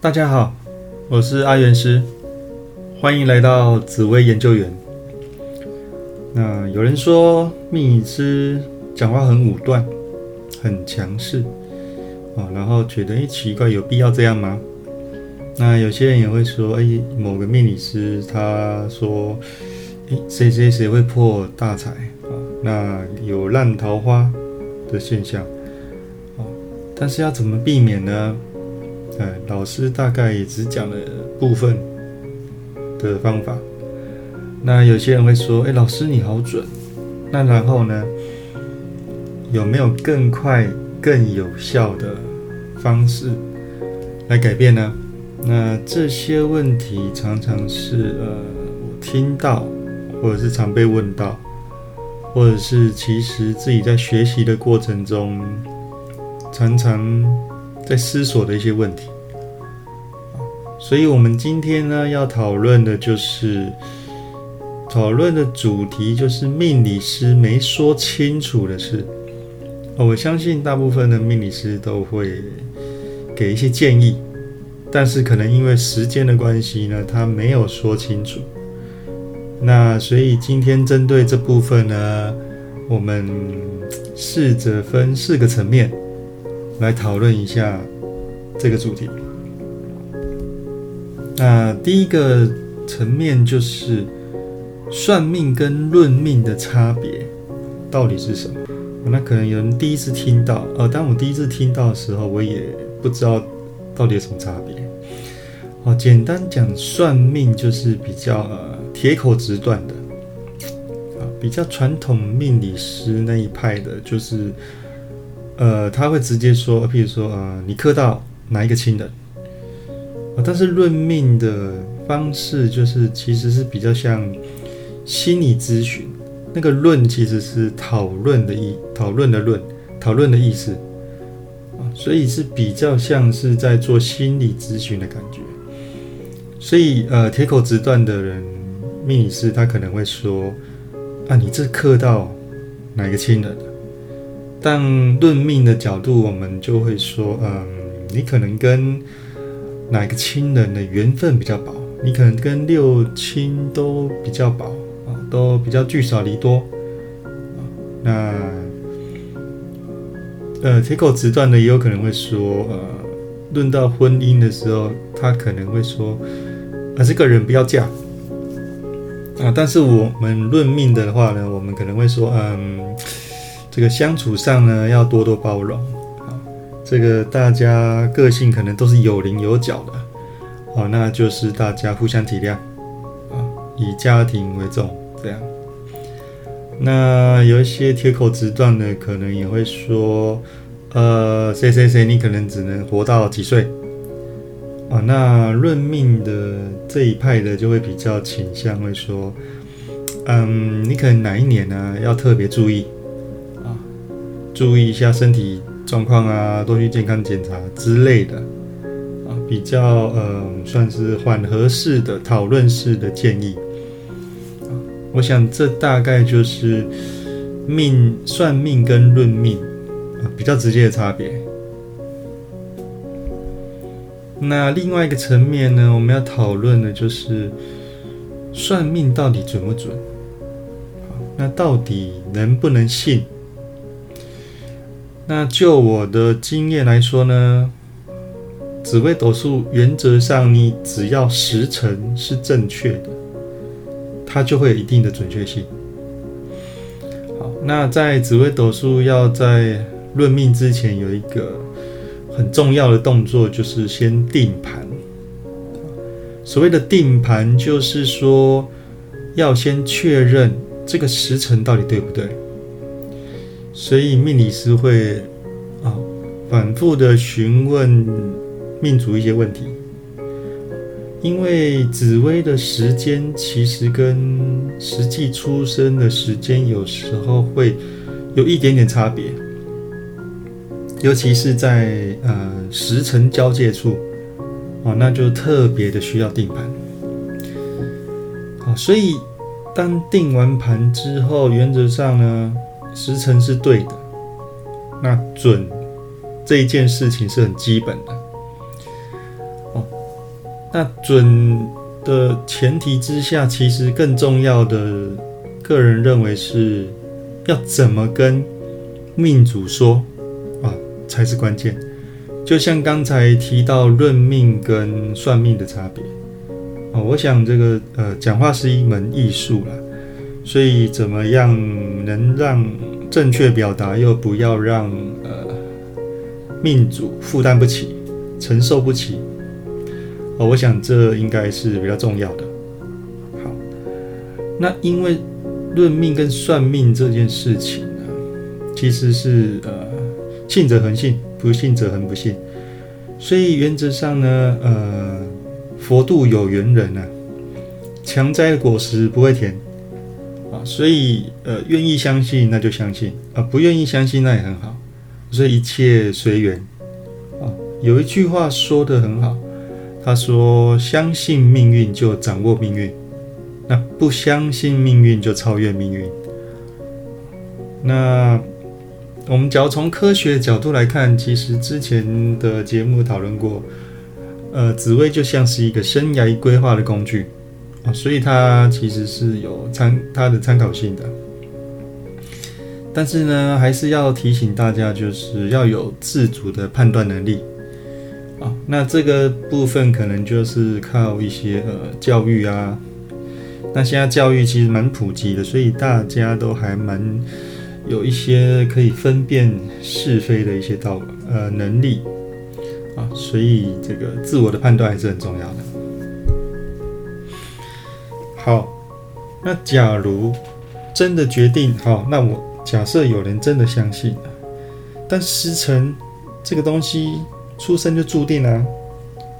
大家好，我是阿元师，欢迎来到紫薇研究员。那有人说命理师讲话很武断，很强势啊，然后觉得诶奇怪，有必要这样吗？那有些人也会说，哎，某个命理师他说，诶，谁谁谁会破大财啊？那有烂桃花的现象啊，但是要怎么避免呢？哎，老师大概也只讲了部分的方法。那有些人会说：“哎，老师你好准。”那然后呢？有没有更快、更有效的方式来改变呢？那这些问题常常是呃，我听到，或者是常被问到，或者是其实自己在学习的过程中，常常。在思索的一些问题，所以我们今天呢要讨论的就是讨论的主题就是命理师没说清楚的事。我相信大部分的命理师都会给一些建议，但是可能因为时间的关系呢，他没有说清楚。那所以今天针对这部分呢，我们试着分四个层面。来讨论一下这个主题。那第一个层面就是算命跟论命的差别到底是什么？那可能有人第一次听到，呃，当我第一次听到的时候，我也不知道到底有什么差别。哦，简单讲，算命就是比较呃铁口直断的，啊，比较传统命理师那一派的，就是。呃，他会直接说，譬如说，呃，你克到哪一个亲人？但是论命的方式就是，其实是比较像心理咨询。那个论其实是讨论的意，讨论的论，讨论的意思啊，所以是比较像是在做心理咨询的感觉。所以，呃，铁口直断的人，命理师他可能会说，啊，你这克到哪个亲人？但论命的角度，我们就会说，嗯，你可能跟哪个亲人的缘分比较薄，你可能跟六亲都比较薄啊，都比较聚少离多啊。那呃，铁口直断的也有可能会说，呃，论到婚姻的时候，他可能会说，啊，这个人不要嫁啊。但是我们论命的话呢，我们可能会说，嗯。这个相处上呢，要多多包容。这个大家个性可能都是有棱有角的，哦，那就是大家互相体谅啊，以家庭为重这样。那有一些铁口直断的，可能也会说，呃，谁谁谁，你可能只能活到几岁啊？那论命的这一派的就会比较倾向会说，嗯，你可能哪一年呢，要特别注意啊。注意一下身体状况啊，多去健康检查之类的啊，比较嗯，算是缓和式的讨论式的建议。我想这大概就是命算命跟论命啊比较直接的差别。那另外一个层面呢，我们要讨论的就是算命到底准不准？那到底能不能信？那就我的经验来说呢，紫微斗数原则上，你只要时辰是正确的，它就会有一定的准确性。好，那在紫微斗数要在论命之前，有一个很重要的动作，就是先定盘。所谓的定盘，就是说要先确认这个时辰到底对不对。所以命理师会啊反复的询问命主一些问题，因为紫薇的时间其实跟实际出生的时间有时候会有一点点差别，尤其是在呃时辰交界处啊，那就特别的需要定盘。好，所以当定完盘之后，原则上呢。时辰是对的，那准这一件事情是很基本的哦。那准的前提之下，其实更重要的，个人认为是要怎么跟命主说啊，才是关键。就像刚才提到论命跟算命的差别啊，我想这个呃，讲话是一门艺术啦，所以怎么样能让正确表达，又不要让呃命主负担不起、承受不起。哦，我想这应该是比较重要的。好，那因为论命跟算命这件事情呢，其实是呃信则恒信，不信则恒不信。所以原则上呢，呃，佛度有缘人啊，强摘的果实不会甜所以呃，愿意相信那就相信啊，不愿意相信那也很好。所以一切随缘啊。有一句话说的很好。他说：“相信命运就掌握命运，那不相信命运就超越命运。那我们只要从科学角度来看，其实之前的节目讨论过，呃，紫薇就像是一个生涯规划的工具啊，所以它其实是有参它的参考性的。但是呢，还是要提醒大家，就是要有自主的判断能力。”啊，那这个部分可能就是靠一些呃教育啊。那现在教育其实蛮普及的，所以大家都还蛮有一些可以分辨是非的一些道呃能力啊，所以这个自我的判断还是很重要的。好，那假如真的决定好，那我假设有人真的相信，但时辰这个东西。出生就注定了，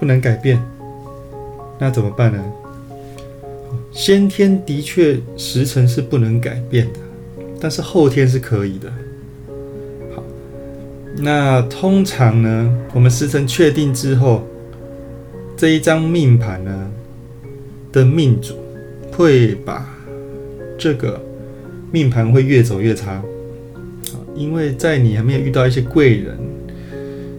不能改变，那怎么办呢？先天的确时辰是不能改变的，但是后天是可以的。好，那通常呢，我们时辰确定之后，这一张命盘呢的命主会把这个命盘会越走越差，因为在你还没有遇到一些贵人。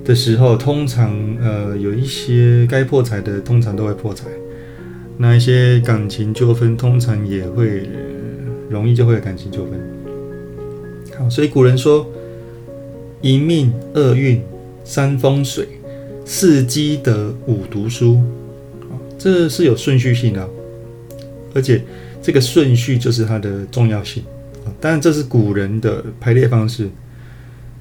的时候，通常呃有一些该破财的，通常都会破财。那一些感情纠纷，通常也会容易就会有感情纠纷。好，所以古人说一命二运三风水四积德五读书，这是有顺序性的，而且这个顺序就是它的重要性啊当然，这是古人的排列方式。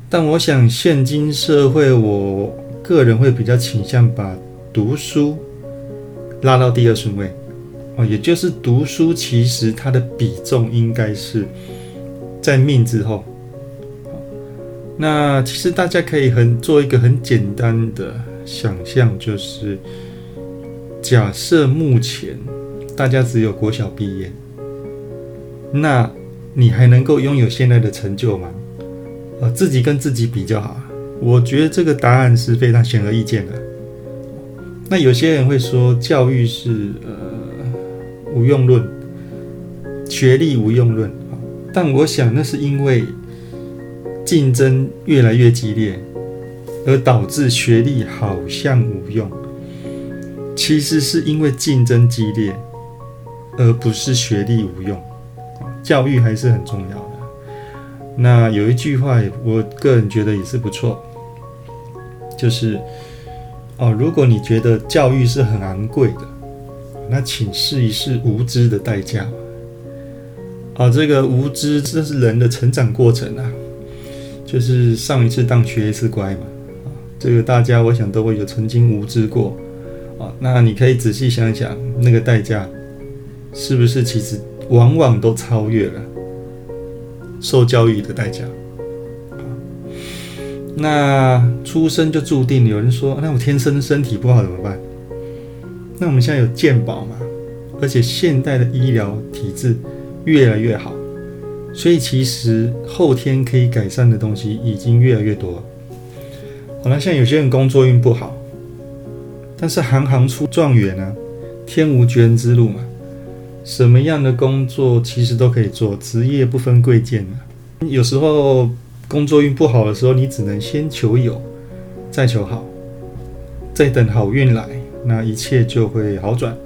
但我想，现今社会，我个人会比较倾向把读书拉到第二顺位哦，也就是读书其实它的比重应该是在命之后。那其实大家可以很做一个很简单的想象，就是假设目前大家只有国小毕业，那你还能够拥有现在的成就吗？呃，自己跟自己比较好，我觉得这个答案是非常显而易见的。那有些人会说教育是呃无用论，学历无用论但我想那是因为竞争越来越激烈，而导致学历好像无用。其实是因为竞争激烈，而不是学历无用。教育还是很重要的。那有一句话，我个人觉得也是不错，就是哦，如果你觉得教育是很昂贵的，那请试一试无知的代价。啊，这个无知这是人的成长过程啊，就是上一次当学一次乖嘛。这个大家我想都会有曾经无知过啊。那你可以仔细想想，那个代价是不是其实往往都超越了。受教育的代价，那出生就注定。有人说，那我天生身体不好怎么办？那我们现在有健保嘛？而且现代的医疗体制越来越好，所以其实后天可以改善的东西已经越来越多。好了，像有些人工作运不好，但是行行出状元啊，天无绝人之路嘛。什么样的工作其实都可以做，职业不分贵贱有时候工作运不好的时候，你只能先求有，再求好，再等好运来，那一切就会好转。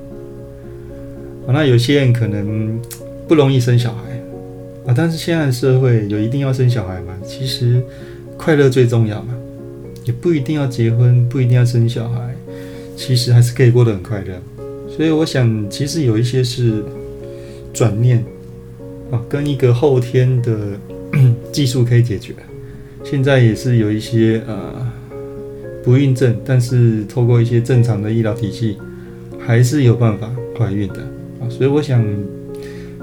那有些人可能不容易生小孩啊，但是现在的社会有一定要生小孩吗？其实快乐最重要嘛，也不一定要结婚，不一定要生小孩，其实还是可以过得很快乐。所以我想，其实有一些是转念啊，跟一个后天的 技术可以解决。现在也是有一些呃不孕症，但是透过一些正常的医疗体系，还是有办法怀孕的啊。所以我想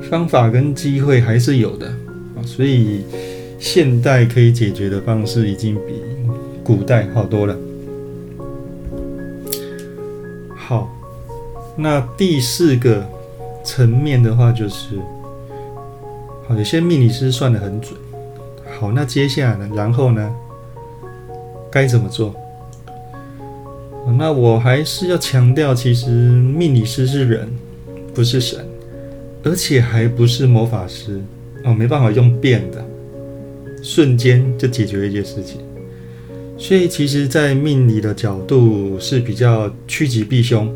方法跟机会还是有的啊。所以现代可以解决的方式已经比古代好多了。好，那第四个层面的话就是，好，有些命理师算得很准。好，那接下来呢？然后呢？该怎么做？那我还是要强调，其实命理师是人，不是神，而且还不是魔法师哦，没办法用变的，瞬间就解决一件事情。所以，其实，在命理的角度是比较趋吉避凶，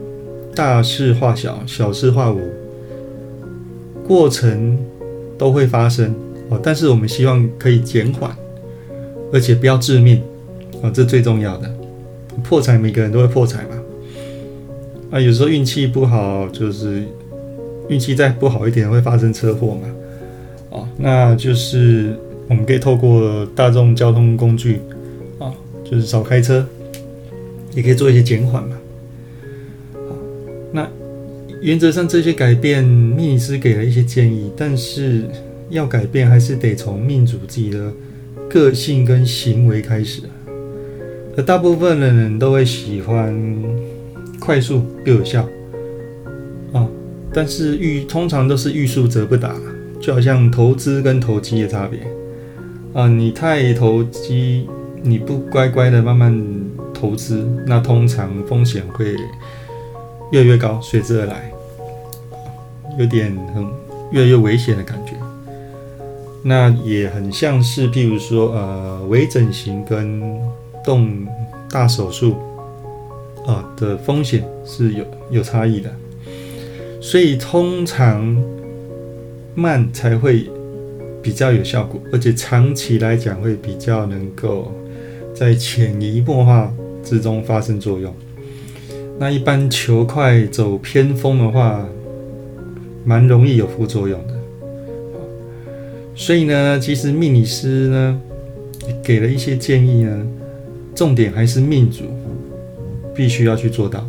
大事化小，小事化无，过程都会发生。哦，但是我们希望可以减缓，而且不要致命，啊，这最重要的。破财每个人都会破财嘛，啊，有时候运气不好，就是运气再不好一点会发生车祸嘛，哦，那就是我们可以透过大众交通工具，啊，就是少开车，也可以做一些减缓嘛。原则上这些改变，命理师给了一些建议，但是。要改变，还是得从命主自己的个性跟行为开始。而大部分的人都会喜欢快速又有效啊，但是欲通常都是欲速则不达，就好像投资跟投机的差别啊。你太投机，你不乖乖的慢慢投资，那通常风险会越来越高，随之而来，有点很越来越危险的感觉。那也很像是，譬如说，呃，微整形跟动大手术啊的风险是有有差异的，所以通常慢才会比较有效果，而且长期来讲会比较能够在潜移默化之中发生作用。那一般求快走偏锋的话，蛮容易有副作用的。所以呢，其实命理师呢给了一些建议呢，重点还是命主必须要去做到。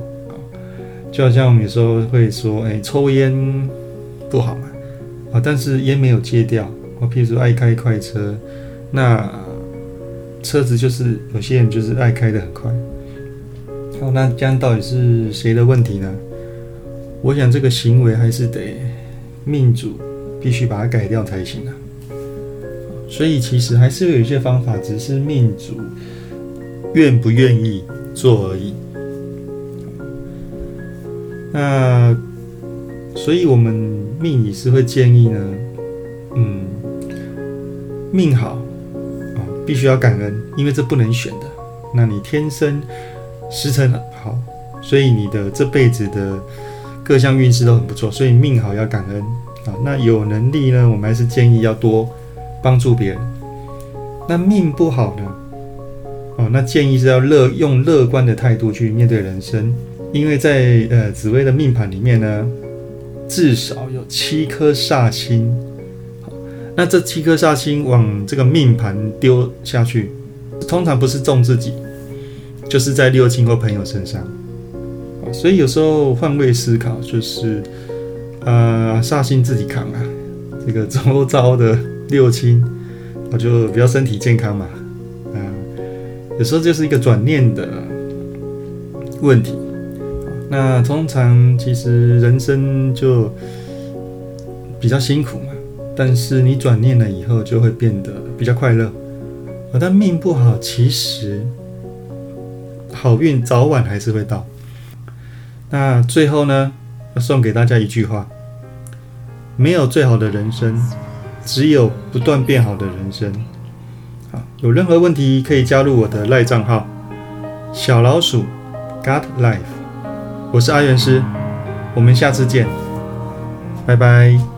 就好像我们有时候会说，哎，抽烟不好嘛，啊，但是烟没有戒掉，我譬如说爱开快车，那车子就是有些人就是爱开的很快。那这样到底是谁的问题呢？我想这个行为还是得命主必须把它改掉才行啊。所以其实还是有一些方法，只是命主愿不愿意做而已。那所以我们命理师会建议呢，嗯，命好啊，必须要感恩，因为这不能选的。那你天生时辰好，所以你的这辈子的各项运势都很不错，所以命好要感恩啊。那有能力呢，我们还是建议要多。帮助别人，那命不好呢？哦，那建议是要乐用乐观的态度去面对人生，因为在呃紫薇的命盘里面呢，至少有七颗煞星。那这七颗煞星往这个命盘丢下去，通常不是中自己，就是在六亲或朋友身上。所以有时候换位思考，就是呃煞星自己扛啊，这个周遭的。六亲，我就比较身体健康嘛，啊，有时候就是一个转念的问题。那通常其实人生就比较辛苦嘛，但是你转念了以后就会变得比较快乐。啊，但命不好，其实好运早晚还是会到。那最后呢，要送给大家一句话：没有最好的人生。只有不断变好的人生。好，有任何问题可以加入我的赖账号小老鼠 God Life。我是阿元师，我们下次见，拜拜。